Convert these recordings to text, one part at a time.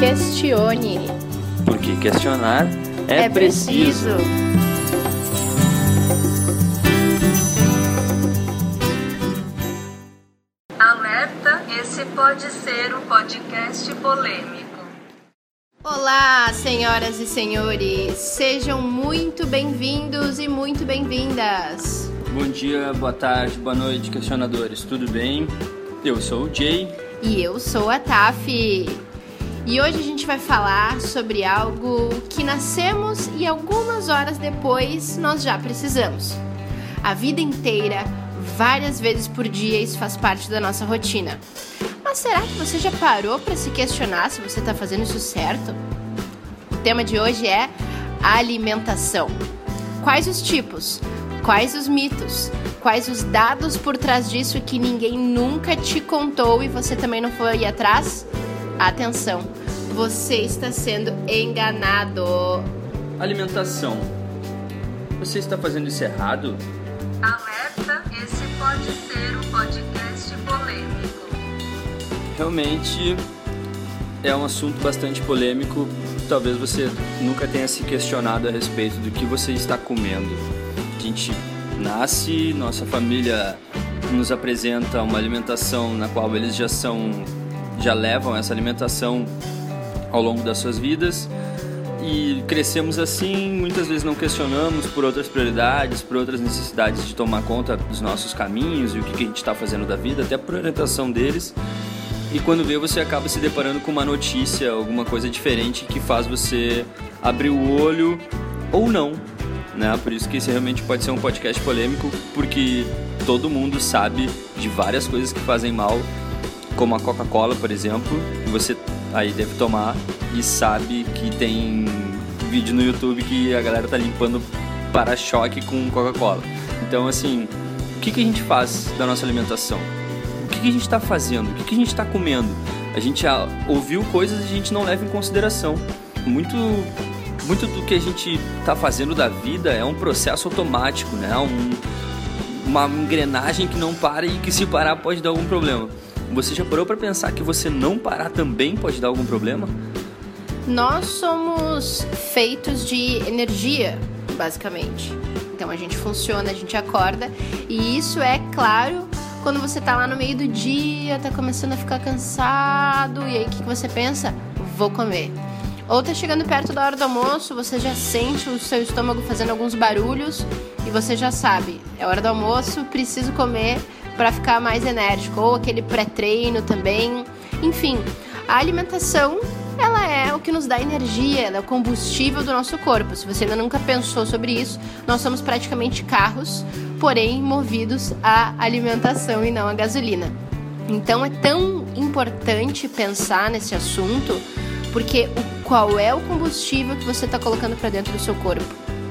Questione. Porque questionar é, É preciso. Alerta: esse pode ser um podcast polêmico. Olá, senhoras e senhores. Sejam muito bem-vindos e muito bem-vindas. Bom dia, boa tarde, boa noite, questionadores. Tudo bem? Eu sou o Jay. E eu sou a Taf. E hoje a gente vai falar sobre algo que nascemos e algumas horas depois nós já precisamos. A vida inteira, várias vezes por dia, isso faz parte da nossa rotina. Mas será que você já parou para se questionar se você está fazendo isso certo? O tema de hoje é alimentação. Quais os tipos? Quais os mitos? Quais os dados por trás disso que ninguém nunca te contou e você também não foi atrás? Atenção, você está sendo enganado. Alimentação. Você está fazendo isso errado? Alerta: esse pode ser um podcast polêmico. Realmente é um assunto bastante polêmico. Talvez você nunca tenha se questionado a respeito do que você está comendo. A gente nasce, nossa família nos apresenta uma alimentação na qual eles já são já levam essa alimentação ao longo das suas vidas e crescemos assim, muitas vezes não questionamos por outras prioridades, por outras necessidades de tomar conta dos nossos caminhos e o que que a gente está fazendo da vida, até por orientação deles. E quando vê, você acaba se deparando com uma notícia, alguma coisa diferente que faz você abrir o olho ou não. Né? Por isso que esse realmente pode ser um podcast polêmico, porque todo mundo sabe de várias coisas que fazem mal, como a Coca-Cola, por exemplo, que você aí deve tomar e sabe que tem vídeo no YouTube que a galera tá limpando para-choque com Coca-Cola. Então, assim, o que, que a gente faz da nossa alimentação? O que, que a gente está fazendo? O que, que a gente está comendo? A gente ah, ouviu coisas e a gente não leva em consideração. Muito, muito do que a gente está fazendo da vida é um processo automático, né? Um, uma engrenagem que não para e que se parar pode dar algum problema. Você já parou para pensar que você não parar também pode dar algum problema? Nós somos feitos de energia, basicamente. Então a gente funciona, a gente acorda, e isso é claro quando você tá lá no meio do dia, tá começando a ficar cansado, e aí o que, que você pensa? Vou comer. Ou tá chegando perto da hora do almoço, você já sente o seu estômago fazendo alguns barulhos e você já sabe, é hora do almoço, preciso comer para ficar mais enérgico. Ou aquele pré-treino também. Enfim, a alimentação ela é o que nos dá energia, ela é o combustível do nosso corpo. Se você ainda nunca pensou sobre isso, nós somos praticamente carros, porém movidos à alimentação e não à gasolina. Então é tão importante pensar nesse assunto, porque o, qual é o combustível que você está colocando para dentro do seu corpo?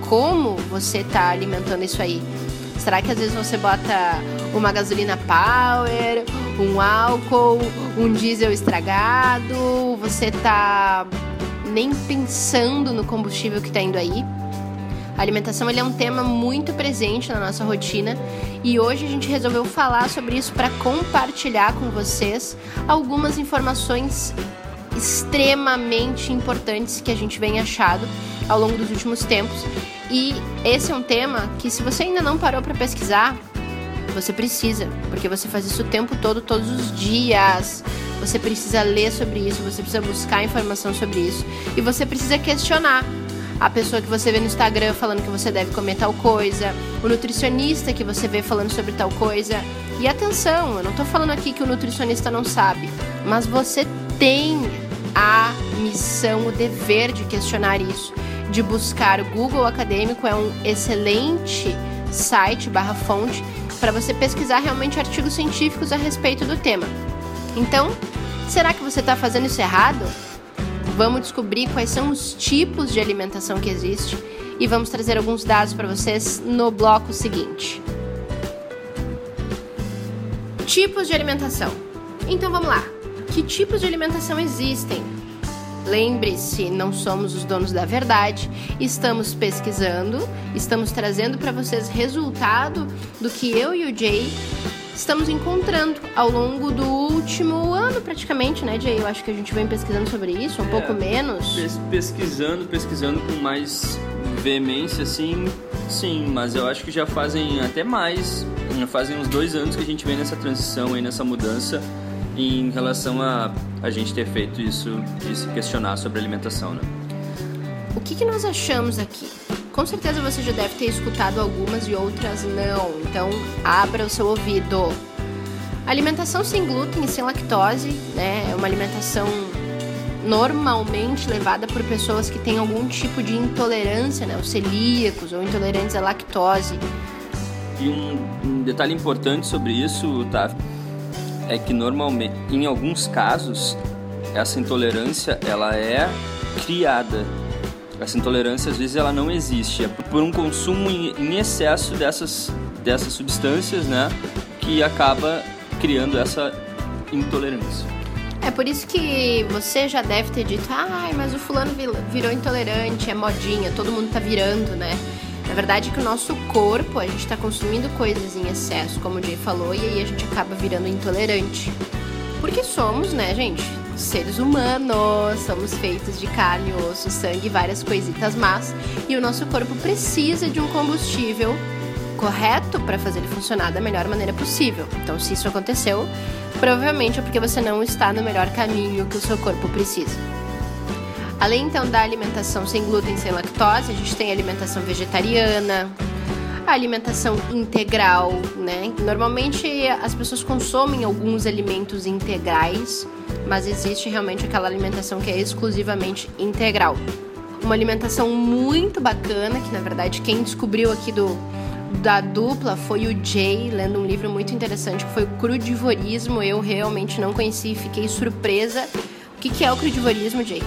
Como você está alimentando isso aí? Será que às vezes você bota uma gasolina power, um álcool, um diesel estragado? Você tá nem pensando no combustível que tá indo aí? A alimentação ele é um tema muito presente na nossa rotina e hoje a gente resolveu falar sobre isso para compartilhar com vocês algumas informações extremamente importantes que a gente vem achado ao longo dos últimos tempos. E esse é um tema que se você ainda não parou para pesquisar, você precisa, porque você faz isso o tempo todo, todos os dias. Você precisa ler sobre isso, você precisa buscar informação sobre isso e você precisa questionar a pessoa que você vê no Instagram falando que você deve comer tal coisa, o nutricionista que você vê falando sobre tal coisa. E atenção, eu não tô falando aqui que o nutricionista não sabe, mas você tem a missão, o dever de questionar isso, de buscar. O Google Acadêmico é um excelente site barra fonte para você pesquisar realmente artigos científicos a respeito do tema. Então, será que você está fazendo isso errado? Vamos descobrir quais são os tipos de alimentação que existe e vamos trazer alguns dados para vocês no bloco seguinte. Tipos de alimentação. Então vamos lá. Que tipos de alimentação existem? Lembre-se, não somos os donos da verdade, estamos pesquisando, estamos trazendo para vocês resultado do que eu e o Jay estamos encontrando ao longo do último ano, praticamente, né, Jay? Eu acho que a gente vem pesquisando sobre isso, um é, pouco menos. Pesquisando, pesquisando com mais veemência, assim, sim, mas eu acho que já fazem até mais, fazem uns dois anos que a gente vem nessa transição aí, nessa mudança em relação a a gente ter feito isso de se questionar sobre alimentação, né? O que, que nós achamos aqui? Com certeza você já deve ter escutado algumas e outras não, então abra o seu ouvido. Alimentação sem glúten e sem lactose, né? É uma alimentação normalmente levada por pessoas que têm algum tipo de intolerância, né? Os celíacos ou intolerantes à lactose. E um, um detalhe importante sobre isso, tá? É que normalmente, em alguns casos, essa intolerância ela é criada essa intolerância às vezes ela não existe, é por um consumo em excesso dessas, dessas substâncias, né, que acaba criando essa intolerância. É por isso que você já deve ter dito, ai, mas o fulano virou intolerante, é modinha, todo mundo tá virando, né? Na verdade que o nosso corpo, a gente está consumindo coisas em excesso, como o Jay falou, e aí a gente acaba virando intolerante. Porque somos, né, gente? seres humanos, somos feitos de carne, osso, sangue, várias coisitas más, e o nosso corpo precisa de um combustível correto para fazer ele funcionar da melhor maneira possível. Então, se isso aconteceu, provavelmente é porque você não está no melhor caminho que o seu corpo precisa. Além então da alimentação sem glúten, sem lactose, a gente tem a alimentação vegetariana, a alimentação integral, né? Normalmente as pessoas consomem alguns alimentos integrais, mas existe realmente aquela alimentação que é exclusivamente integral. Uma alimentação muito bacana, que na verdade quem descobriu aqui do da dupla foi o Jay, lendo um livro muito interessante que foi o crudivorismo. Eu realmente não conheci, fiquei surpresa. O que, que é o crudivorismo, Jay?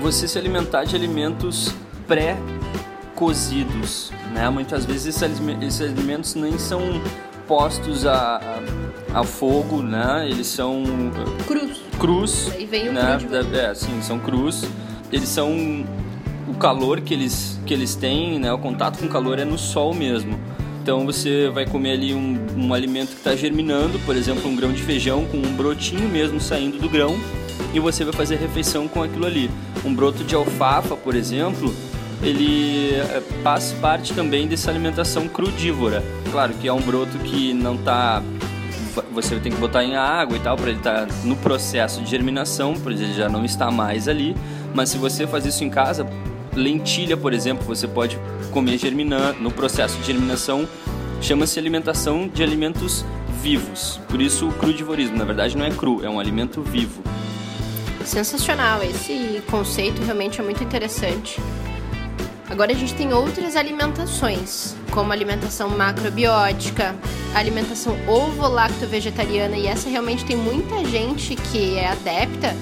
Você se alimentar de alimentos pré-cozidos, né? Muitas vezes esses alimentos nem são postos a, a, a fogo, né? Eles são cruz. Cruz. E vem o né? É, sim, são cruz. Eles são o calor que eles que eles têm, né? O contato com o calor é no sol mesmo. Então você vai comer ali um, um alimento que está germinando, por exemplo, um grão de feijão com um brotinho mesmo saindo do grão, e você vai fazer refeição com aquilo ali. Um broto de alfafa, por exemplo, ele eh, faz parte também dessa alimentação crudívora. Claro que é um broto que não está você tem que botar em água e tal para ele estar tá no processo de germinação, por ele já não está mais ali. Mas se você faz isso em casa, lentilha, por exemplo, você pode comer germinando no processo de germinação. Chama-se alimentação de alimentos vivos. Por isso o crudivorismo, na verdade não é cru, é um alimento vivo. Sensacional, esse conceito realmente é muito interessante. Agora a gente tem outras alimentações, como alimentação macrobiótica, alimentação ovo-lacto-vegetariana, e essa realmente tem muita gente que é adepta,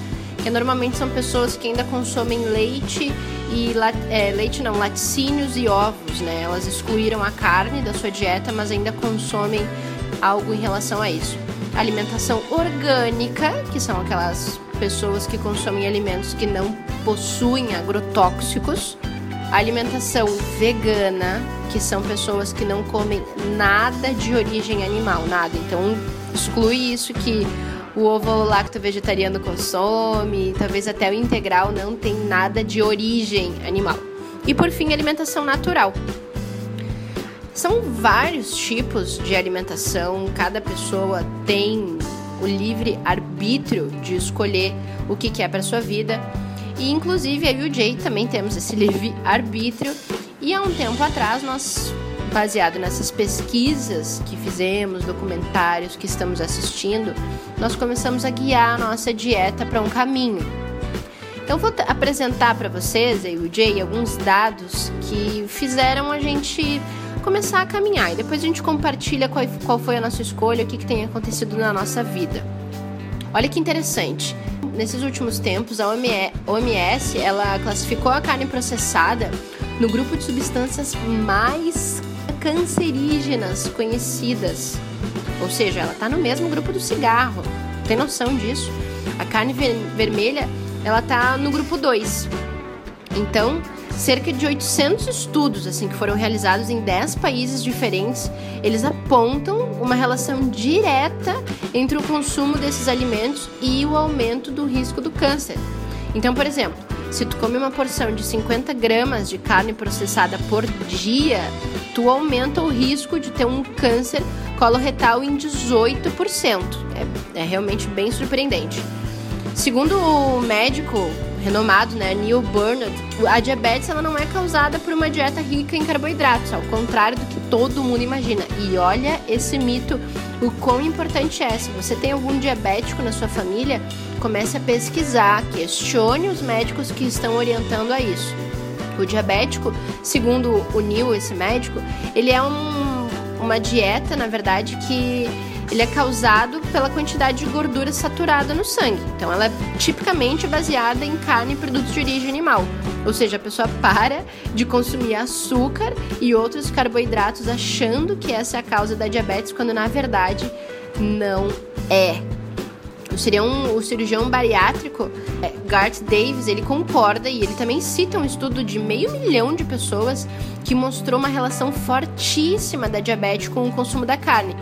que normalmente são pessoas que ainda consomem leite e é, leite não, laticínios e ovos, né? Elas excluíram a carne da sua dieta, mas ainda consomem algo em relação a isso. Alimentação orgânica, que são aquelas pessoas que consomem alimentos que não possuem agrotóxicos alimentação vegana, que são pessoas que não comem nada de origem animal, nada. Então exclui isso que o ovo lacto vegetariano consome, talvez até o integral não tem nada de origem animal. E por fim, alimentação natural. São vários tipos de alimentação, cada pessoa tem o livre arbítrio de escolher o que quer para sua vida. E inclusive eu e o Jay também temos esse livre arbítrio. E há um tempo atrás nós baseado nessas pesquisas que fizemos, documentários que estamos assistindo, nós começamos a guiar a nossa dieta para um caminho. Então vou apresentar para vocês, e o Jay, alguns dados que fizeram a gente começar a caminhar e depois a gente compartilha qual, qual foi a nossa escolha, o que, que tem acontecido na nossa vida. Olha que interessante nesses últimos tempos, a OMS ela classificou a carne processada no grupo de substâncias mais cancerígenas conhecidas. Ou seja, ela está no mesmo grupo do cigarro. Tem noção disso? A carne ver vermelha, ela está no grupo 2. Então, cerca de 800 estudos assim que foram realizados em 10 países diferentes, eles apontam uma relação direta entre o consumo desses alimentos e o aumento do risco do câncer. Então, por exemplo, se tu come uma porção de 50 gramas de carne processada por dia, tu aumenta o risco de ter um câncer coloretal em 18%. É, é realmente bem surpreendente. Segundo o médico renomado, né, Neil Burnett, a diabetes ela não é causada por uma dieta rica em carboidratos, ao contrário do que todo mundo imagina. E olha esse mito, o quão importante é. Se você tem algum diabético na sua família, comece a pesquisar, questione os médicos que estão orientando a isso. O diabético, segundo o Neil, esse médico, ele é um, uma dieta, na verdade, que ele é causado pela quantidade de gordura saturada no sangue. Então, ela é tipicamente baseada em carne e produtos de origem animal. Ou seja, a pessoa para de consumir açúcar e outros carboidratos achando que essa é a causa da diabetes, quando na verdade não é. O cirurgião, o cirurgião bariátrico é, Garth Davis, ele concorda e ele também cita um estudo de meio milhão de pessoas que mostrou uma relação fortíssima da diabetes com o consumo da carne.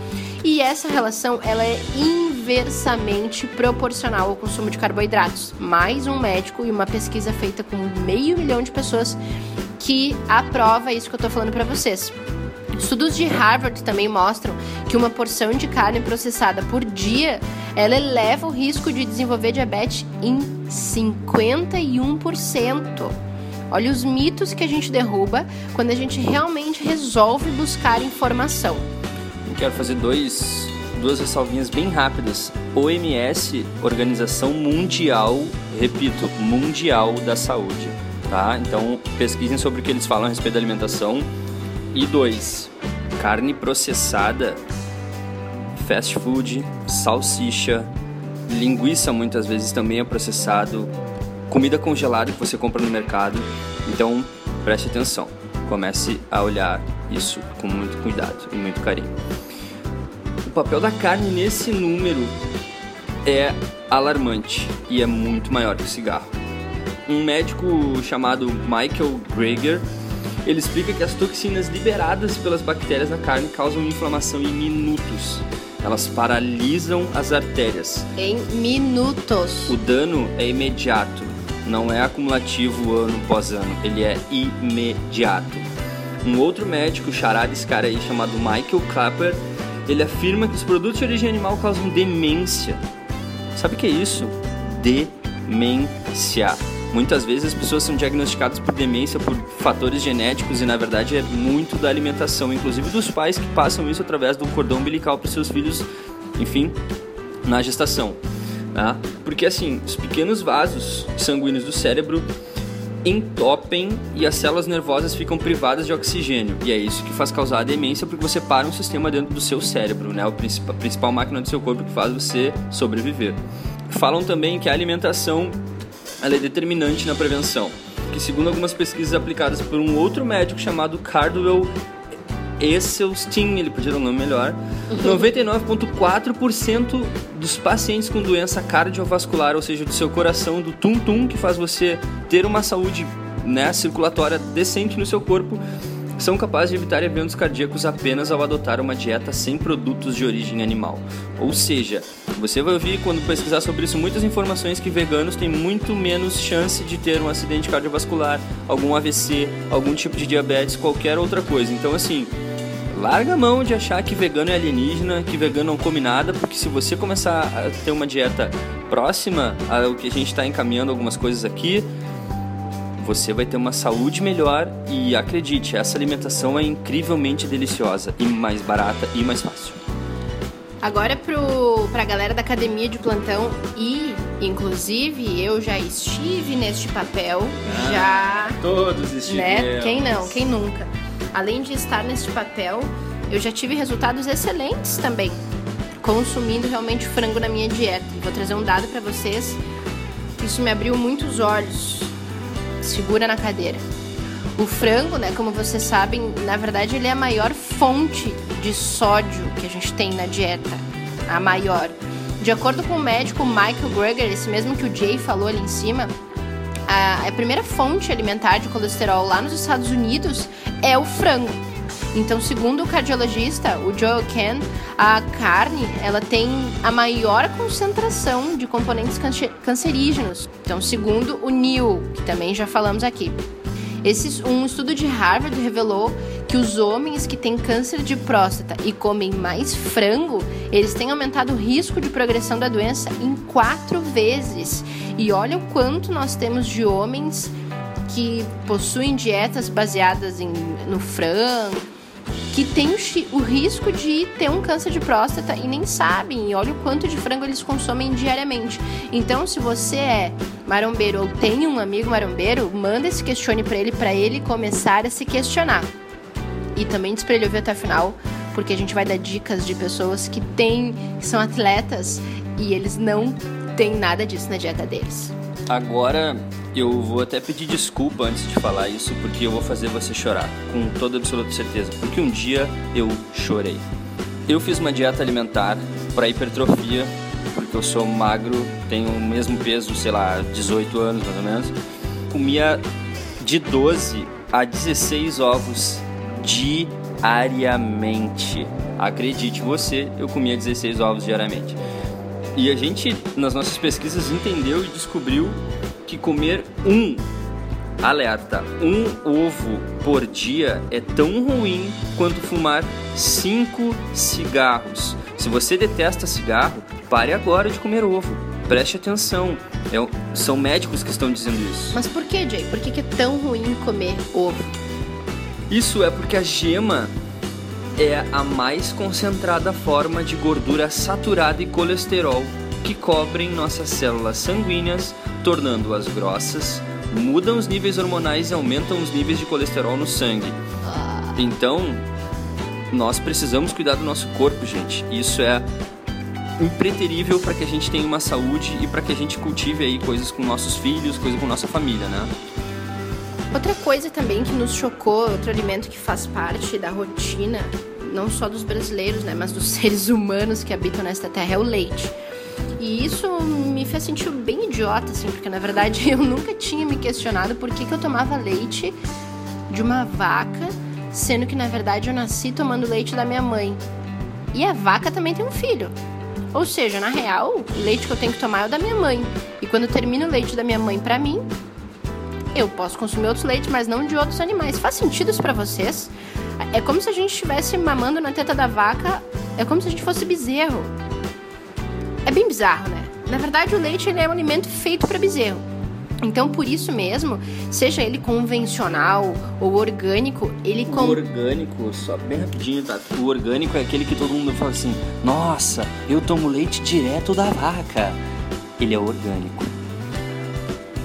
E essa relação ela é inversamente proporcional ao consumo de carboidratos. Mais um médico e uma pesquisa feita com meio milhão de pessoas que aprova isso que eu estou falando para vocês. Estudos de Harvard também mostram que uma porção de carne processada por dia ela eleva o risco de desenvolver diabetes em 51%. Olha os mitos que a gente derruba quando a gente realmente resolve buscar informação. Eu quero fazer dois, duas ressalvinhas bem rápidas. OMS, Organização Mundial, repito, Mundial da Saúde, tá? Então pesquisem sobre o que eles falam a respeito da alimentação. E dois, carne processada, fast food, salsicha, linguiça muitas vezes também é processado, comida congelada que você compra no mercado. Então preste atenção, comece a olhar isso com muito cuidado e muito carinho. O papel da carne nesse número é alarmante e é muito maior que o cigarro. Um médico chamado Michael Greger ele explica que as toxinas liberadas pelas bactérias na carne causam inflamação em minutos. Elas paralisam as artérias. Em minutos. O dano é imediato, não é acumulativo ano após ano, ele é imediato. Um outro médico, xará desse cara aí, chamado Michael Clapper, ele afirma que os produtos de origem animal causam demência. Sabe o que é isso? Demência. Muitas vezes as pessoas são diagnosticadas por demência por fatores genéticos e na verdade é muito da alimentação, inclusive dos pais que passam isso através do cordão umbilical para seus filhos, enfim, na gestação. Tá? Porque assim, os pequenos vasos sanguíneos do cérebro entopem e as células nervosas ficam privadas de oxigênio. E é isso que faz causar a demência, porque você para um sistema dentro do seu cérebro, né? a principal máquina do seu corpo que faz você sobreviver. Falam também que a alimentação ela é determinante na prevenção, que segundo algumas pesquisas aplicadas por um outro médico chamado Cardwell Esselstyn, ele podia dar um nome melhor, 99,4% dos pacientes com doença cardiovascular, ou seja, do seu coração, do tum-tum, que faz você ter uma saúde né, circulatória decente no seu corpo, são capazes de evitar eventos cardíacos apenas ao adotar uma dieta sem produtos de origem animal. Ou seja, você vai ouvir quando pesquisar sobre isso muitas informações que veganos têm muito menos chance de ter um acidente cardiovascular, algum AVC, algum tipo de diabetes, qualquer outra coisa. Então assim, larga a mão de achar que vegano é alienígena, que vegano não come nada, porque se você começar a ter uma dieta próxima ao que a gente está encaminhando algumas coisas aqui, você vai ter uma saúde melhor e acredite, essa alimentação é incrivelmente deliciosa e mais barata e mais fácil. Agora pro, pra galera da academia de plantão e, inclusive, eu já estive neste papel, ah, já... Todos estivemos. Né? Quem não, quem nunca. Além de estar neste papel, eu já tive resultados excelentes também, consumindo realmente frango na minha dieta. Vou trazer um dado para vocês, isso me abriu muitos olhos segura na cadeira. O frango, né, como vocês sabem, na verdade ele é a maior fonte de sódio que a gente tem na dieta, a maior. De acordo com o médico Michael Greger, esse mesmo que o Jay falou ali em cima, a, primeira fonte alimentar de colesterol lá nos Estados Unidos é o frango. Então, segundo o cardiologista, o Joe Ken, a carne ela tem a maior concentração de componentes cancerígenos. Então, segundo o Neil, que também já falamos aqui. Esse, um estudo de Harvard revelou que os homens que têm câncer de próstata e comem mais frango, eles têm aumentado o risco de progressão da doença em quatro vezes. E olha o quanto nós temos de homens que possuem dietas baseadas em, no frango, que tem o, risco de ter um câncer de próstata e nem sabem. E olha o quanto de frango eles consomem diariamente. Então, se você é marombeiro ou tem um amigo marombeiro, manda esse questione para ele, para ele começar a se questionar. E também diz pra ele ouvir até o final, porque a gente vai dar dicas de pessoas que têm, que são atletas e eles não têm nada disso na dieta deles. Agora eu vou até pedir desculpa antes de falar isso, porque eu vou fazer você chorar, com toda absoluta certeza, porque um dia eu chorei. Eu fiz uma dieta alimentar para hipertrofia, porque eu sou magro, tenho o mesmo peso, sei lá, 18 anos mais ou menos. Comia de 12 a 16 ovos diariamente. Acredite você, eu comia 16 ovos diariamente. E a gente, nas nossas pesquisas, entendeu e descobriu que comer um, alerta, um ovo por dia é tão ruim quanto fumar cinco cigarros. Se você detesta cigarro, pare agora de comer ovo. Preste atenção. É, são médicos que estão dizendo isso. Mas por que, Jay? Por que, que é tão ruim comer ovo? Isso é porque a gema é a mais concentrada forma de gordura saturada e colesterol que cobrem nossas células sanguíneas, tornando-as grossas, mudam os níveis hormonais e aumentam os níveis de colesterol no sangue. Então, nós precisamos cuidar do nosso corpo, gente. Isso é impreterível para que a gente tenha uma saúde e para que a gente cultive aí coisas com nossos filhos, coisas com nossa família, né? Outra coisa também que nos chocou, outro alimento que faz parte da rotina, não só dos brasileiros, né, mas dos seres humanos que habitam nesta terra, é o leite. E isso me fez sentir bem idiota, assim, porque na verdade eu nunca tinha me questionado por que, que eu tomava leite de uma vaca, sendo que na verdade eu nasci tomando leite da minha mãe. E a vaca também tem um filho. Ou seja, na real, o leite que eu tenho que tomar é o da minha mãe. E quando termina o leite da minha mãe para mim, eu posso consumir outros leites, mas não de outros animais. Faz sentido isso para vocês? É como se a gente estivesse mamando na teta da vaca, é como se a gente fosse bezerro. É bem bizarro, né? Na verdade, o leite ele é um alimento feito para bezerro. Então, por isso mesmo, seja ele convencional ou orgânico, ele com... O orgânico, só bem rapidinho, tá? O orgânico é aquele que todo mundo fala assim: "Nossa, eu tomo leite direto da vaca". Ele é orgânico.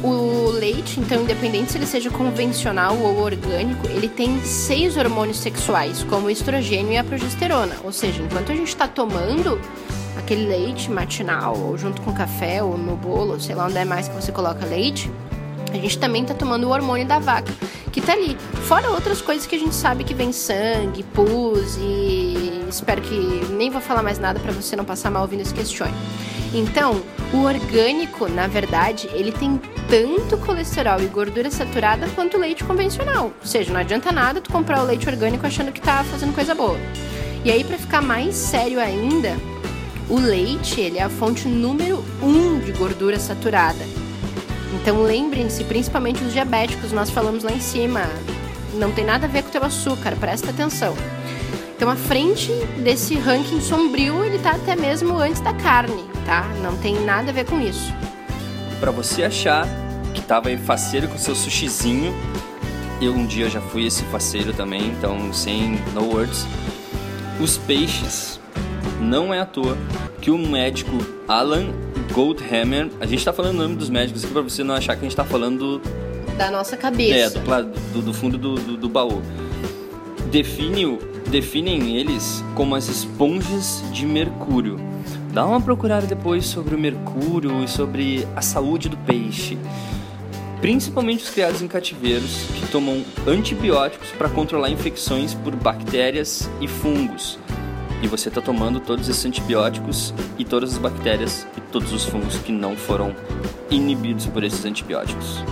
O leite, então, independente se ele seja convencional ou orgânico, ele tem seis hormônios sexuais, como o estrogênio e a progesterona. Ou seja, enquanto a gente está tomando aquele leite matinal, ou junto com café, ou no bolo, sei lá onde é mais que você coloca leite, a gente também está tomando o hormônio da vaca, que está ali. Fora outras coisas que a gente sabe que vem sangue, pus e espero que nem vou falar mais nada para você não passar mal ouvindo esse questione. Então, o orgânico, na verdade, ele tem tanto colesterol e gordura saturada quanto o leite convencional. Ou seja, não adianta nada tu comprar o leite orgânico achando que tá fazendo coisa boa. E aí, para ficar mais sério ainda, o leite ele é a fonte número um de gordura saturada. Então lembrem-se, principalmente os diabéticos, nós falamos lá em cima, não tem nada a ver com o teu açúcar, presta atenção. Então, à frente desse ranking sombrio, ele tá até mesmo antes da carne, tá? Não tem nada a ver com isso. Para você achar que tava aí faceiro com seu sushizinho, eu um dia já fui esse faceiro também, então sem no words. Os peixes não é à toa que o médico Alan Goldhammer, a gente tá falando o nome dos médicos aqui para você não achar que a gente tá falando da nossa cabeça. É, do, do, do fundo do, do, do baú. Define o definem eles como as esponjas de mercúrio. Dá uma procurada depois sobre o mercúrio e sobre a saúde do peixe. Principalmente os criados em cativeiros que tomam antibióticos para controlar infecções por bactérias e fungos. E você está tomando todos esses antibióticos e todas as bactérias e todos os fungos que não foram inibidos por esses antibióticos.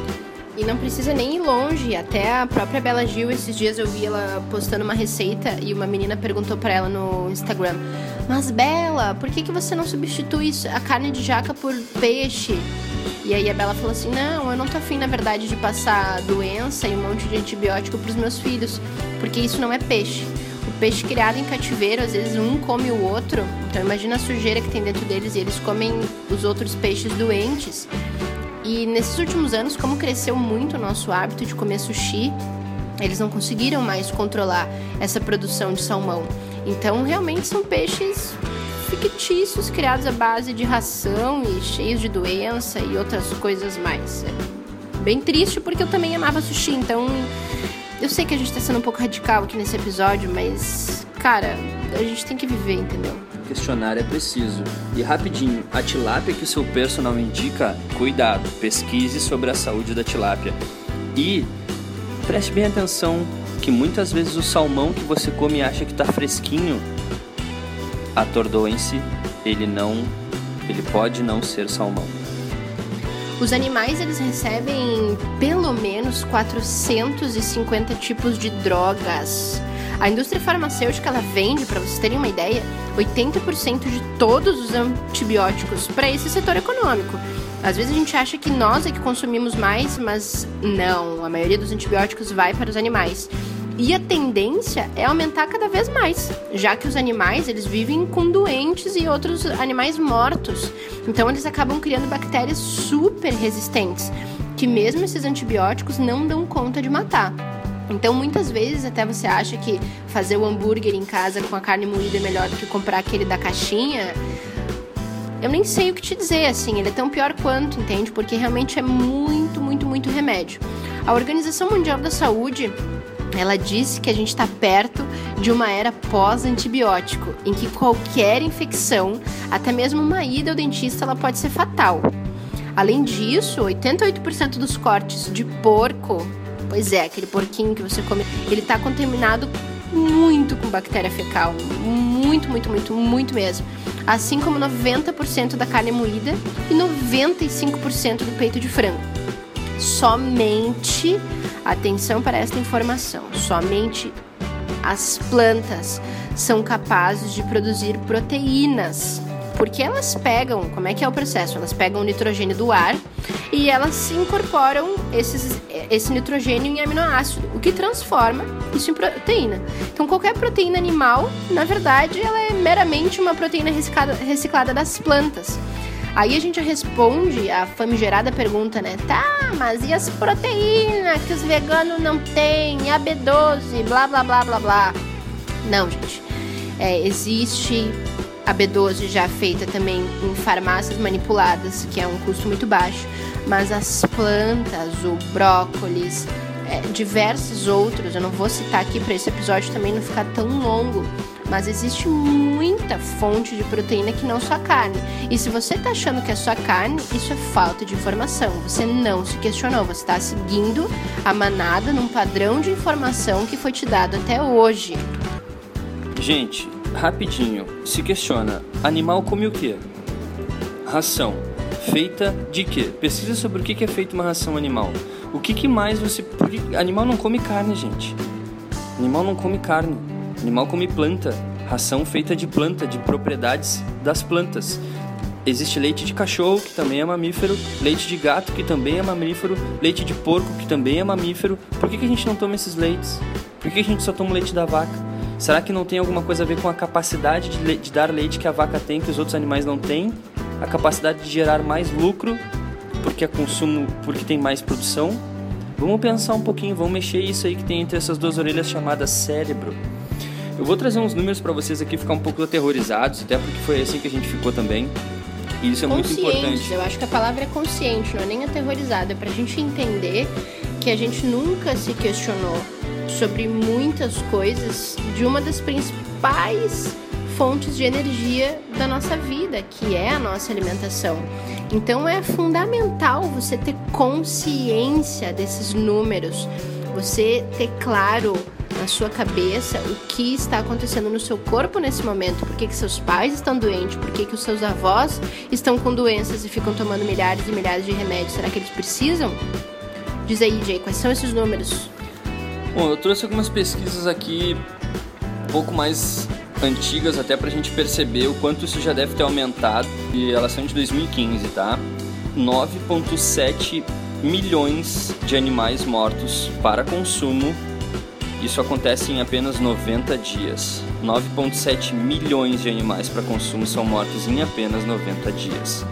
E não precisa nem ir longe, até a própria Bela Gil, esses dias eu vi ela postando uma receita e uma menina perguntou para ela no Instagram: Mas Bela, por que, que você não substitui a carne de jaca por peixe? E aí a Bela falou assim: Não, eu não tô afim, na verdade, de passar doença e um monte de antibiótico pros meus filhos, porque isso não é peixe. O peixe criado em cativeiro, às vezes um come o outro, então imagina a sujeira que tem dentro deles e eles comem os outros peixes doentes. E nesses últimos anos, como cresceu muito o nosso hábito de comer sushi, eles não conseguiram mais controlar essa produção de salmão. Então, realmente são peixes fictícios criados à base de ração e cheios de doença e outras coisas mais. É bem triste porque eu também amava sushi, então eu sei que a gente tá sendo um pouco radical aqui nesse episódio, mas cara, a gente tem que viver, entendeu? Questionário é preciso. E rapidinho, a tilápia que o seu personal indica, cuidado, pesquise sobre a saúde da tilápia. E preste bem atenção que muitas vezes o salmão que você come e acha que está fresquinho, atordoem-se, ele não, ele pode não ser salmão. Os animais eles recebem pelo menos 450 tipos de drogas a indústria farmacêutica ela vende, para vocês terem uma ideia, 80% de todos os antibióticos para esse setor econômico. Às vezes a gente acha que nós é que consumimos mais, mas não, a maioria dos antibióticos vai para os animais. E a tendência é aumentar cada vez mais, já que os animais eles vivem com doentes e outros animais mortos. Então eles acabam criando bactérias super resistentes, que mesmo esses antibióticos não dão conta de matar. Então, muitas vezes até você acha que fazer o hambúrguer em casa com a carne moída é melhor do que comprar aquele da caixinha. Eu nem sei o que te dizer, assim, ele é tão pior quanto, entende? Porque realmente é muito, muito, muito remédio. A Organização Mundial da Saúde, ela disse que a gente está perto de uma era pós-antibiótico, em que qualquer infecção, até mesmo uma ida ao dentista, ela pode ser fatal. Além disso, 88% dos cortes de porco Pois é, aquele porquinho que você come, ele tá contaminado muito com bactéria fecal. Muito, muito, muito, muito mesmo. Assim como 90% da carne moída e 95% do peito de frango. Somente, atenção para esta informação, somente as plantas são capazes de produzir proteínas porque elas pegam, como é que é o processo? Elas pegam o nitrogênio do ar e elas incorporam esses, esse nitrogênio em aminoácido, o que transforma isso em proteína. Então, qualquer proteína animal, na verdade, ela é meramente uma proteína reciclada, reciclada das plantas. Aí a gente responde a famigerada pergunta, né? Tá, mas e as proteínas que os veganos não têm? A B12, blá blá blá blá blá. Não, gente. É, existe a B12 já feita também em farmácias manipuladas, que é um custo muito baixo, mas as plantas, o brócolis, é, diversos outros, eu não vou citar aqui para esse episódio também não ficar tão longo, mas existe muita fonte de proteína que não só carne. E se você está achando que é só carne, isso é falta de informação. Você não se questionou, você está seguindo a manada num padrão de informação que foi te dado até hoje. Gente, rapidinho, se questiona: animal come o que? Ração. Feita de quê? Pesquisa sobre o que é feita uma ração animal. O que, que mais você. Porque animal não come carne, gente. Animal não come carne. Animal come planta. Ração feita de planta, de propriedades das plantas. Existe leite de cachorro, que também é mamífero, leite de gato, que também é mamífero, leite de porco, que também é mamífero. Por que, que a gente não toma esses leites? Por que, que a gente só toma leite da vaca? Será que não tem alguma coisa a ver com a capacidade de, de, dar leite que a vaca tem que os outros animais não têm? A capacidade de gerar mais lucro porque é consumo, porque tem mais produção? Vamos pensar um pouquinho, vamos mexer isso aí que tem entre essas duas orelhas chamadas cérebro. Eu vou trazer uns números para vocês aqui ficar um pouco aterrorizados, até porque foi assim que a gente ficou também. E isso é muito importante. Eu acho que a palavra é consciente, não é nem aterrorizado, é pra gente entender que a gente nunca se questionou sobre muitas coisas de uma das principais fontes de energia da nossa vida, que é a nossa alimentação. Então é fundamental você ter consciência desses números, você ter claro na sua cabeça o que está acontecendo no seu corpo nesse momento, por que, que seus pais estão doentes, por que, que os seus avós estão com doenças e ficam tomando milhares e milhares de remédios, será que eles precisam? Diz aí, Jay, quais são esses números? Bom, eu trouxe algumas pesquisas aqui um pouco mais antigas até para a gente perceber o quanto isso já deve ter aumentado e elas são de 2015, tá? 9,7 milhões de animais mortos para consumo. Isso acontece em apenas 90 dias. 9,7 milhões de animais para consumo são mortos em apenas 90 dias.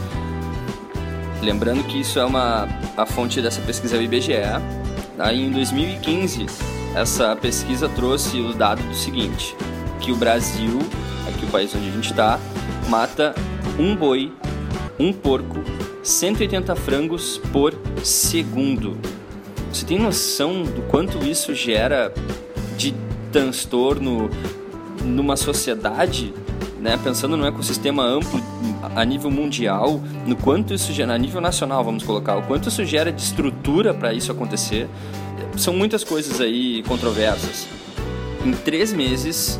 Lembrando que isso é uma a fonte dessa pesquisa é o IBGE. Aí em 2015, essa pesquisa trouxe o dado do seguinte: que o Brasil, aqui o país onde a gente está, mata um boi, um porco, 180 frangos por segundo. Você tem noção do quanto isso gera de transtorno numa sociedade, né? Pensando num ecossistema amplo a nível mundial, no quanto isso gera, a nível nacional, vamos colocar, o quanto isso gera de estrutura para isso acontecer. São muitas coisas aí controversas. Em três meses,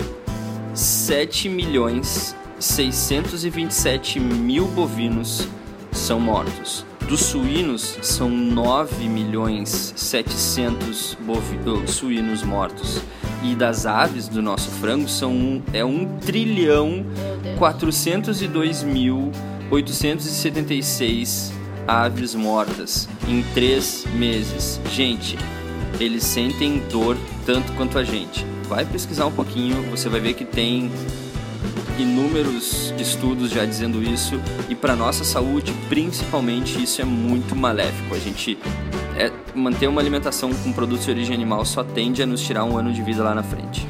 7 milhões 627 mil bovinos são mortos. Dos suínos, são 9 milhões 700 suínos mortos. E das aves do nosso frango são um, é 1 trilhão 402 mil 876 aves mortas em 3 meses. Gente, eles sentem dor tanto quanto a gente. Vai pesquisar um pouquinho, você vai ver que tem inúmeros estudos já dizendo isso e para nossa saúde, principalmente, isso é muito maléfico. A gente é, manter uma alimentação com produtos de origem animal só tende a nos tirar um ano de vida lá na frente.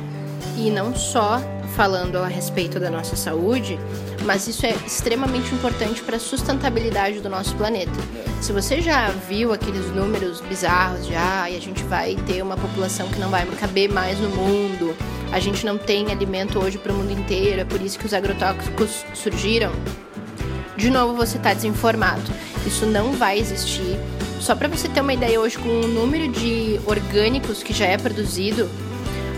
E não só falando a respeito da nossa saúde, mas isso é extremamente importante para a sustentabilidade do nosso planeta. Se você já viu aqueles números bizarros de ah, a gente vai ter uma população que não vai caber mais no mundo, a gente não tem alimento hoje para o mundo inteiro, é por isso que os agrotóxicos surgiram. De novo, você está desinformado. Isso não vai existir. Só para você ter uma ideia, hoje, com o número de orgânicos que já é produzido,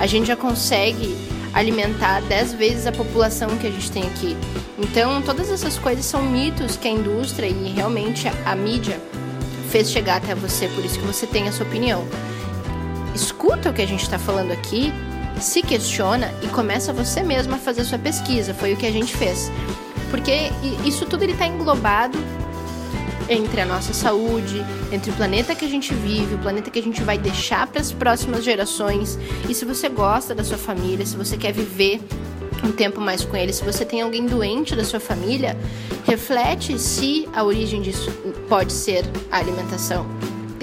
a gente já consegue alimentar 10 vezes a população que a gente tem aqui. Então, todas essas coisas são mitos que a indústria e realmente a mídia fez chegar até você, por isso que você tem a sua opinião. Escuta o que a gente está falando aqui se questiona e começa você mesmo a fazer sua pesquisa. Foi o que a gente fez. Porque isso tudo está englobado entre a nossa saúde, entre o planeta que a gente vive, o planeta que a gente vai deixar para as próximas gerações. E se você gosta da sua família, se você quer viver um tempo mais com ele, se você tem alguém doente da sua família, reflete se a origem disso pode ser a alimentação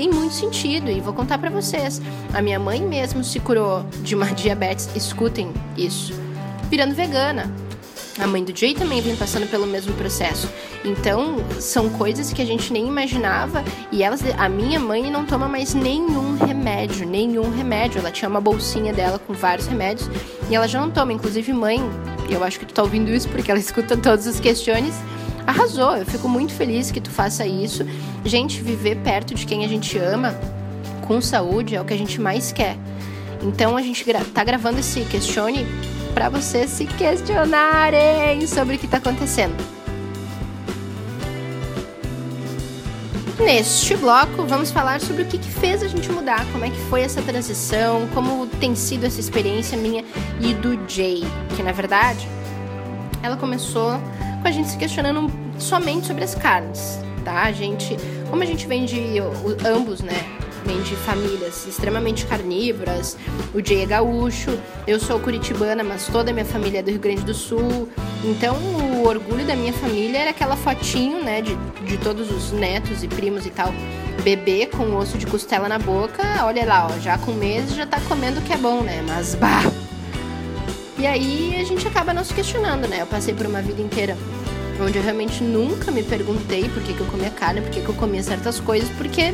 tem muito sentido e vou contar para vocês. A minha mãe mesmo se curou de uma diabetes, escutem isso, virando vegana. A mãe do Jay também vem passando pelo mesmo processo. Então, são coisas que a gente nem imaginava e elas, a minha mãe não toma mais nenhum remédio, nenhum remédio. Ela tinha uma bolsinha dela com vários remédios e ela já não toma. Inclusive, mãe, eu acho que tu tá ouvindo isso porque ela escuta todos os questiones arrasou. Eu fico muito feliz que tu faça isso. Gente, viver perto de quem a gente ama, com saúde, é o que a gente mais quer. Então a gente gra tá gravando esse questione para vocês se questionarem sobre o que está acontecendo. Neste bloco, vamos falar sobre o que, que, fez a gente mudar, como é que foi essa transição, como tem sido essa experiência minha e do Jay, que na verdade ela começou com a gente se questionando somente sobre as carnes, tá? A gente, como a gente vem de ambos, né? Vem de famílias extremamente carnívoras. O Jay é gaúcho, eu sou curitibana, mas toda a minha família é do Rio Grande do Sul. Então, o orgulho da minha família era aquela fotinho, né, de, de todos os netos e primos e tal, bebê com osso de costela na boca. Olha lá, ó, já com meses já tá comendo o que é bom, né? Mas bah, e aí a gente acaba não se questionando, né? Eu passei por uma vida inteira onde eu realmente nunca me perguntei por que, que eu comia carne, por que, que eu comia certas coisas, porque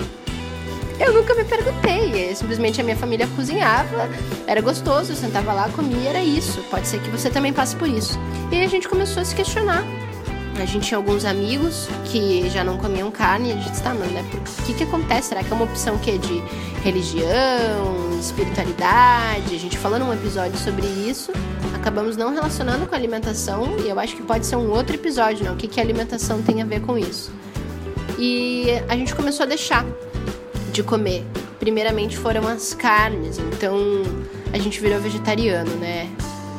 eu nunca me perguntei. Simplesmente a minha família cozinhava, era gostoso, eu sentava lá, comia, era isso. Pode ser que você também passe por isso. E aí a gente começou a se questionar. A gente tinha alguns amigos que já não comiam carne e a gente está, mano, né? Por que que acontece? Será que é uma opção que de religião, espiritualidade? A gente falou num episódio sobre isso, acabamos não relacionando com a alimentação e eu acho que pode ser um outro episódio, né? O que que a alimentação tem a ver com isso? E a gente começou a deixar de comer. Primeiramente foram as carnes, então a gente virou vegetariano, né?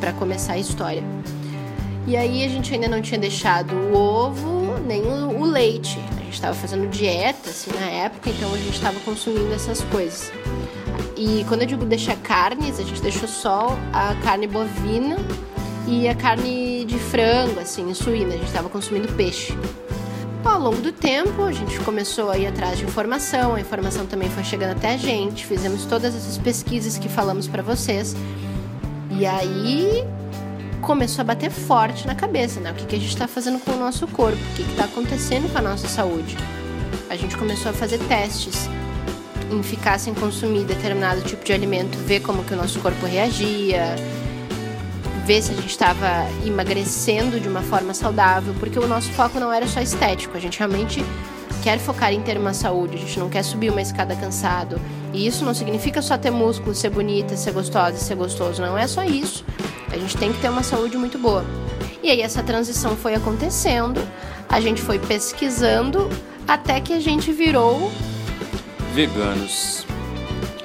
Para começar a história. E aí a gente ainda não tinha deixado o ovo nem o, o leite. A gente estava fazendo dieta assim na época, então a gente estava consumindo essas coisas. E quando eu digo deixar carnes, a gente deixou só a carne bovina e a carne de frango, assim, suína. A gente estava consumindo peixe. Ao longo do tempo, a gente começou a ir atrás de informação, a informação também foi chegando até a gente, fizemos todas essas pesquisas que falamos para vocês. E aí começou a bater forte na cabeça, né? O que, que a gente está fazendo com o nosso corpo, o que está acontecendo com a nossa saúde. A gente começou a fazer testes em ficar sem consumir determinado tipo de alimento, ver como que o nosso corpo reagia, ver se a gente estava emagrecendo de uma forma saudável, porque o nosso foco não era só estético, a gente realmente quer focar em ter uma saúde, a gente não quer subir uma escada cansado. E isso não significa só ter músculo, ser bonita, ser gostosa, ser gostoso, não é só isso. A gente tem que ter uma saúde muito boa. E aí essa transição foi acontecendo, a gente foi pesquisando até que a gente virou veganos.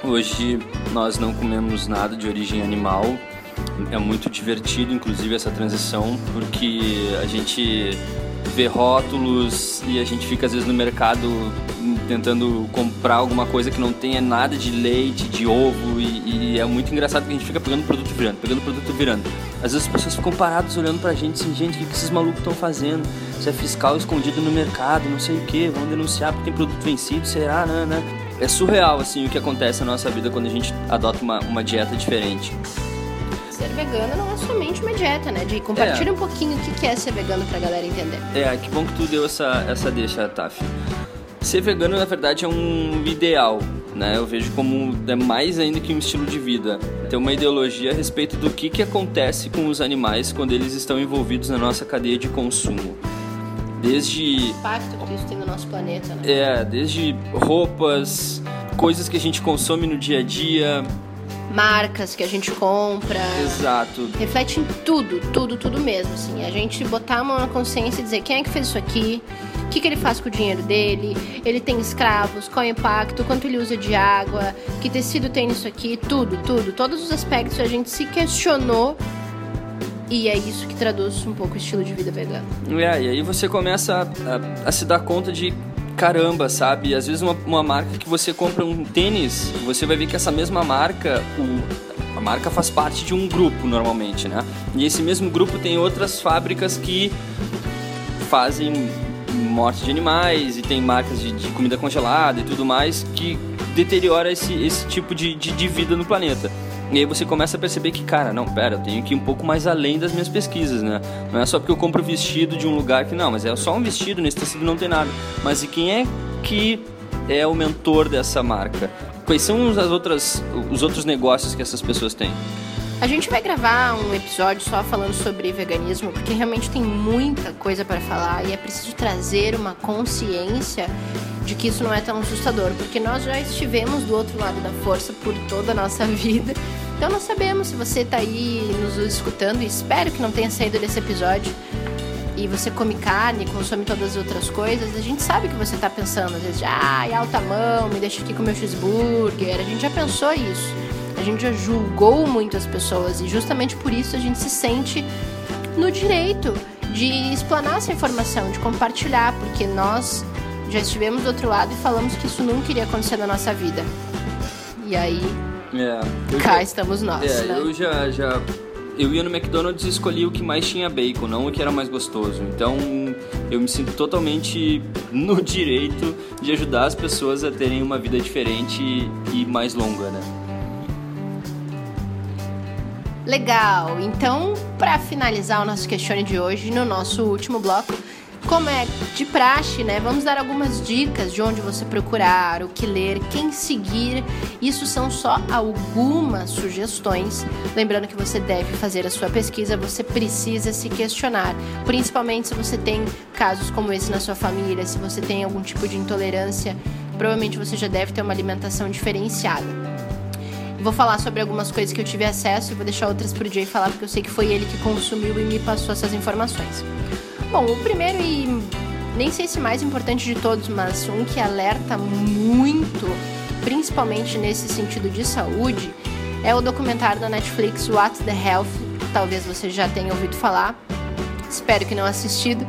Hoje nós não comemos nada de origem animal. É muito divertido, inclusive, essa transição, porque a gente vê rótulos e a gente fica às vezes no mercado tentando comprar alguma coisa que não tenha nada de leite, de ovo e, e é muito engraçado que a gente fica pegando produto virando, pegando produto virando. Às vezes as pessoas ficam paradas olhando pra gente assim, gente, o que, esses malucos estão fazendo? Isso é fiscal escondido no mercado, não sei o que, vão denunciar porque tem produto vencido, será, né, né? É surreal assim o que acontece na nossa vida quando a gente adota uma, uma dieta diferente ser vegano não é somente uma dieta, né? De compartilhar é. um pouquinho o que é ser vegano pra galera entender. É, que bom que tu deu essa, essa deixa, Taf. Ser vegano, na verdade, é um ideal, né? Eu vejo como é mais ainda que um estilo de vida. Ter uma ideologia a respeito do que, que acontece com os animais quando eles estão envolvidos na nossa cadeia de consumo. Desde... O impacto que isso tem no nosso planeta, né? É, desde roupas, coisas que a gente consome no dia a dia, marcas que a gente compra. Exato. Reflete em tudo, tudo, tudo mesmo. Assim, a gente botar a mão na consciência e dizer quem é que fez isso aqui, o que, que ele faz com o dinheiro dele, ele tem escravos, qual é o impacto, quanto ele usa de água, que tecido tem nisso aqui, tudo, tudo. Todos os aspectos a gente se questionou e é isso que traduz um pouco o estilo de vida vegano. É, e aí você começa a, a, a se dar conta de caramba, sabe? Às vezes uma, uma marca que você compra um tênis, você vai ver que essa mesma marca, o, a marca faz parte de um grupo normalmente, né? E esse mesmo grupo tem outras fábricas que fazem morte de animais e tem marcas de, de comida congelada e tudo mais que deteriora esse, esse tipo de, de, de vida no planeta. E aí você começa a perceber que, cara, não, pera, eu tenho que ir um pouco mais além das minhas pesquisas, né? Não é só porque eu compro vestido de um lugar que, não, mas é só um vestido, nesse tecido não tem nada. Mas e quem é que é o mentor dessa marca? Quais são as outras, os outros negócios que essas pessoas têm? A gente vai gravar um episódio só falando sobre veganismo, porque realmente tem muita coisa para falar e é preciso trazer uma consciência de que isso não é tão assustador, porque nós já estivemos do outro lado da força por toda a nossa vida. Então nós sabemos se você está aí nos escutando e espero que não tenha saído desse episódio e você come carne, consome todas as outras coisas, a gente sabe que você está pensando às vezes, ah, alta mão, me deixa aqui com meu cheeseburger. A gente já pensou isso. A gente já julgou muitas pessoas e justamente por isso a gente se sente no direito de explanar essa informação, de compartilhar, porque nós já estivemos do outro lado e falamos que isso nunca iria acontecer na nossa vida. E aí, é, cá já, estamos nós. É, né? eu já, já. Eu ia no McDonald's e escolhi o que mais tinha bacon, não o que era mais gostoso. Então eu me sinto totalmente no direito de ajudar as pessoas a terem uma vida diferente e mais longa, né? Legal. Então, para finalizar o nosso questione de hoje, no nosso último bloco, como é de praxe, né? Vamos dar algumas dicas de onde você procurar, o que ler, quem seguir. Isso são só algumas sugestões. Lembrando que você deve fazer a sua pesquisa, você precisa se questionar, principalmente se você tem casos como esse na sua família, se você tem algum tipo de intolerância, provavelmente você já deve ter uma alimentação diferenciada. Vou falar sobre algumas coisas que eu tive acesso e vou deixar outras pro Jay falar, porque eu sei que foi ele que consumiu e me passou essas informações. Bom, o primeiro e nem sei se mais importante de todos, mas um que alerta muito principalmente nesse sentido de saúde, é o documentário da Netflix What the Health. Talvez você já tenha ouvido falar. Espero que não assistido,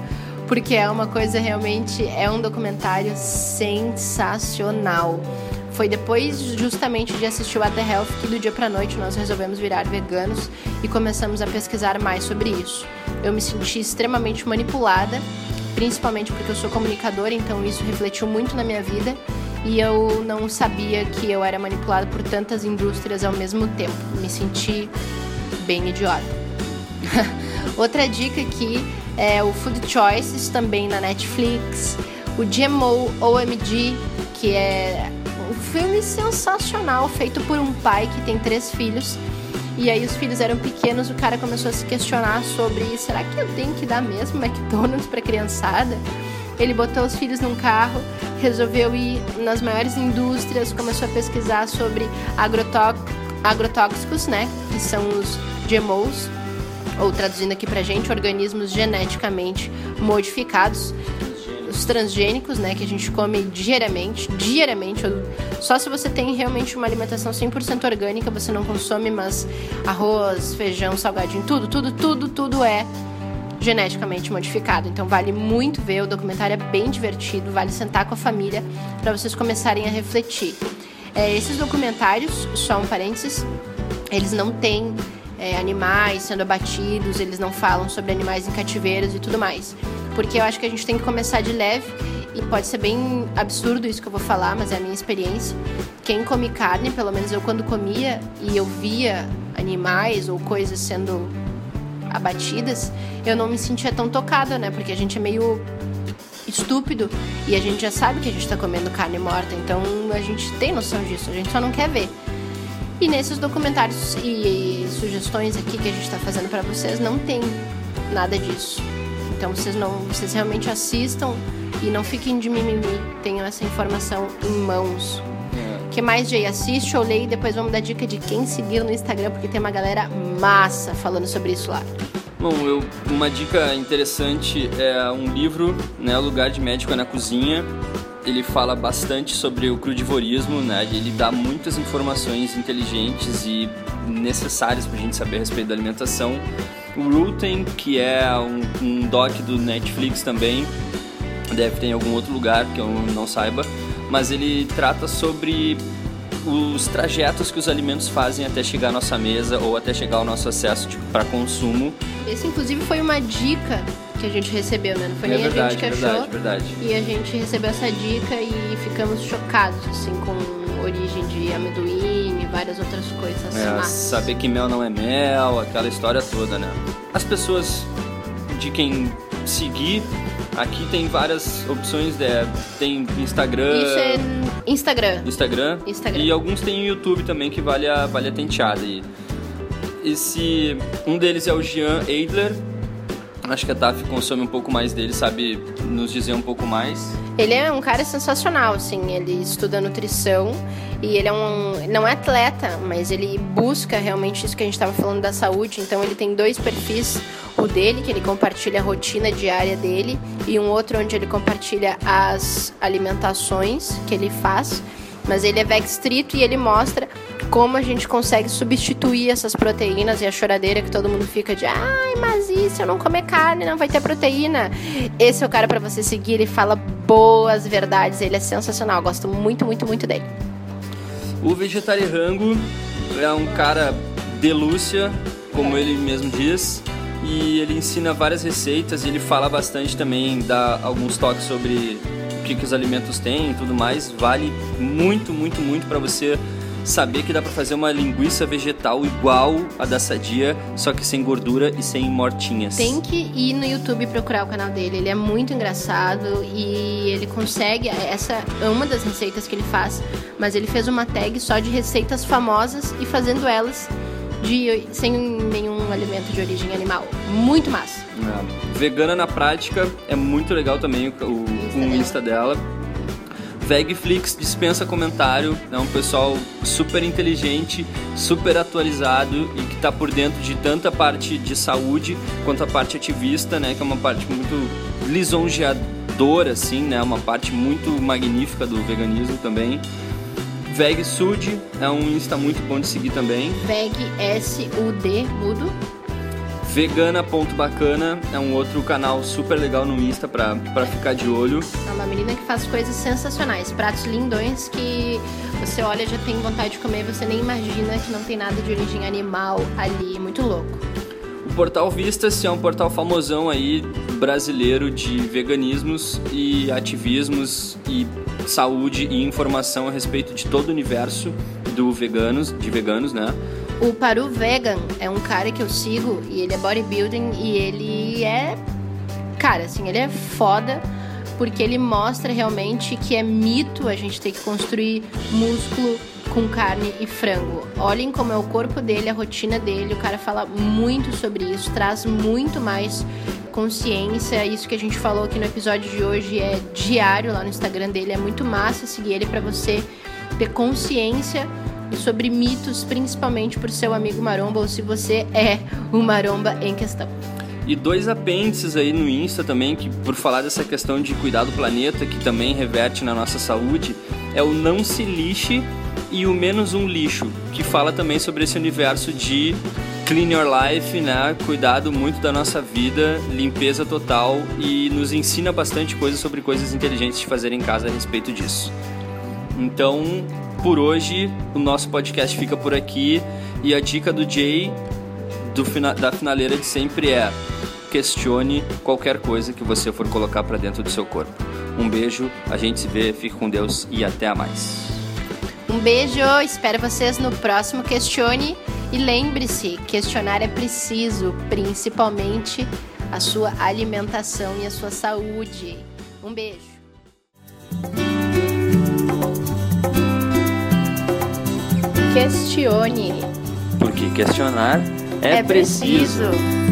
porque é uma coisa realmente é um documentário sensacional. Foi depois justamente de assistir o What the Health que do dia para noite nós resolvemos virar veganos e começamos a pesquisar mais sobre isso. Eu me senti extremamente manipulada, principalmente porque eu sou comunicadora, então isso refletiu muito na minha vida e eu não sabia que eu era manipulada por tantas indústrias ao mesmo tempo. Me senti bem idiota. Outra dica aqui é o Food Choices, também na Netflix. O GMO OMG, que é um filme sensacional feito por um pai que tem três filhos. E aí os filhos eram pequenos, o cara começou a se questionar sobre será que eu tenho que dar mesmo McDonald's para criançada? Ele botou os filhos num carro, resolveu ir nas maiores indústrias, começou a pesquisar sobre agrotóxicos, né, que são os GMOs, ou traduzindo aqui pra gente, organismos geneticamente modificados os transgênicos, né, que a gente come diariamente, diariamente. Só se você tem realmente uma alimentação 100% orgânica, você não consome, mas arroz, feijão, salgadinho, tudo, tudo, tudo, tudo é geneticamente modificado. Então vale muito ver, o documentário é bem divertido, vale sentar com a família para vocês começarem a refletir. É, esses documentários, só um parênteses, eles não têm é, animais sendo abatidos, eles não falam sobre animais em cativeiros e tudo mais porque eu acho que a gente tem que começar de leve e pode ser bem absurdo isso que eu vou falar, mas é a minha experiência. Quem come carne, pelo menos eu quando comia e eu via animais ou coisas sendo abatidas, eu não me sentia tão tocada, né? Porque a gente é meio estúpido e a gente já sabe que a gente está comendo carne morta, então a gente tem noção disso, a gente só não quer ver. E nesses documentários e sugestões aqui que a gente está fazendo para vocês, não tem nada disso. Então vocês não, vocês realmente assistam e não fiquem de mimimi, tenham essa informação em mãos. É. que mais, Jay? Assiste ou leia e depois vamos dar dica de quem seguir no Instagram, porque tem uma galera massa falando sobre isso lá. Bom, eu, uma dica interessante é um livro, né, O Lugar de Médico é na Cozinha. Ele fala bastante sobre o crudivorismo, né? Ele dá muitas informações inteligentes e necessárias para a gente saber a respeito da alimentação o Rooten, que é um, um doc do Netflix também, deve ter em algum outro lugar que eu não saiba, mas ele trata sobre os trajetos que os alimentos fazem até chegar à nossa mesa ou até chegar ao nosso acesso tipo, para consumo. Esse, inclusive, foi uma dica que a gente recebeu, né? Não foi é nem verdade, a gente que achou. Verdade, verdade. E a gente recebeu essa dica e ficamos chocados, assim, com origem de amendoim e várias outras coisas. É, saber que mel não é mel, aquela história toda, né? As pessoas de quem seguir, aqui tem várias opções, né? tem Instagram. Isso é Instagram. Instagram. Instagram. E alguns tem YouTube também que vale a, vale a tenteada. E esse, um deles é o Jean Eidler, Acho que a Taf consome um pouco mais dele, sabe nos dizer um pouco mais. Ele é um cara sensacional, assim, ele estuda nutrição e ele é um não é atleta, mas ele busca realmente isso que a gente estava falando da saúde. Então ele tem dois perfis, o dele que ele compartilha a rotina diária dele e um outro onde ele compartilha as alimentações que ele faz. Mas ele é vextrito e ele mostra como a gente consegue substituir essas proteínas e a choradeira que todo mundo fica de ai, mas e se eu não comer carne, não vai ter proteína? Esse é o cara para você seguir, ele fala boas verdades, ele é sensacional, gosto muito, muito, muito dele. O Vegetariango é um cara de Lúcia, como ele mesmo diz, e ele ensina várias receitas e ele fala bastante também, dá alguns toques sobre o que, que os alimentos têm e tudo mais. Vale muito, muito, muito para você saber que dá para fazer uma linguiça vegetal igual a da Sadia, só que sem gordura e sem mortinhas. Tem que ir no YouTube procurar o canal dele, ele é muito engraçado e ele consegue, essa é uma das receitas que ele faz, mas ele fez uma tag só de receitas famosas e fazendo elas de, sem nenhum alimento de origem animal. Muito massa. É. Vegana na prática é muito legal também o, o, Insta, o Insta dela. Vegflix dispensa comentário, é um pessoal super inteligente, super atualizado e que está por dentro de tanta parte de saúde quanto a parte ativista, né, que é uma parte muito lisonjeadora, assim, né, uma parte muito magnífica do veganismo também. VegSud é um Insta muito bom de seguir também. Veg S-U-D, mudo. Vegana.bacana é um outro canal super legal no Insta pra, pra ficar de olho. É uma menina que faz coisas sensacionais, pratos lindões que você olha já tem vontade de comer, você nem imagina que não tem nada de origem animal ali, muito louco. O portal Vistas é um portal famosão aí brasileiro de veganismos e ativismos e saúde e informação a respeito de todo o universo do veganos, de veganos, né? O Paru Vegan é um cara que eu sigo e ele é bodybuilding e ele é. Cara, assim, ele é foda porque ele mostra realmente que é mito a gente ter que construir músculo com carne e frango. Olhem como é o corpo dele, a rotina dele. O cara fala muito sobre isso, traz muito mais consciência. Isso que a gente falou aqui no episódio de hoje é diário lá no Instagram dele. É muito massa seguir ele para você ter consciência sobre mitos, principalmente por seu amigo maromba ou se você é o maromba em questão. E dois apêndices aí no Insta também, que por falar dessa questão de cuidar do planeta, que também reverte na nossa saúde, é o Não Se Lixe e o Menos Um Lixo, que fala também sobre esse universo de Clean Your Life, né? Cuidado muito da nossa vida, limpeza total e nos ensina bastante coisa sobre coisas inteligentes de fazer em casa a respeito disso. Então, por hoje, o nosso podcast fica por aqui e a dica do Jay do, da finaleira de sempre é questione qualquer coisa que você for colocar para dentro do seu corpo. Um beijo, a gente se vê, fique com Deus e até mais. Um beijo, espero vocês no próximo Questione e lembre-se, questionar é preciso, principalmente a sua alimentação e a sua saúde. Um beijo. Questione. Porque questionar é, é preciso. preciso.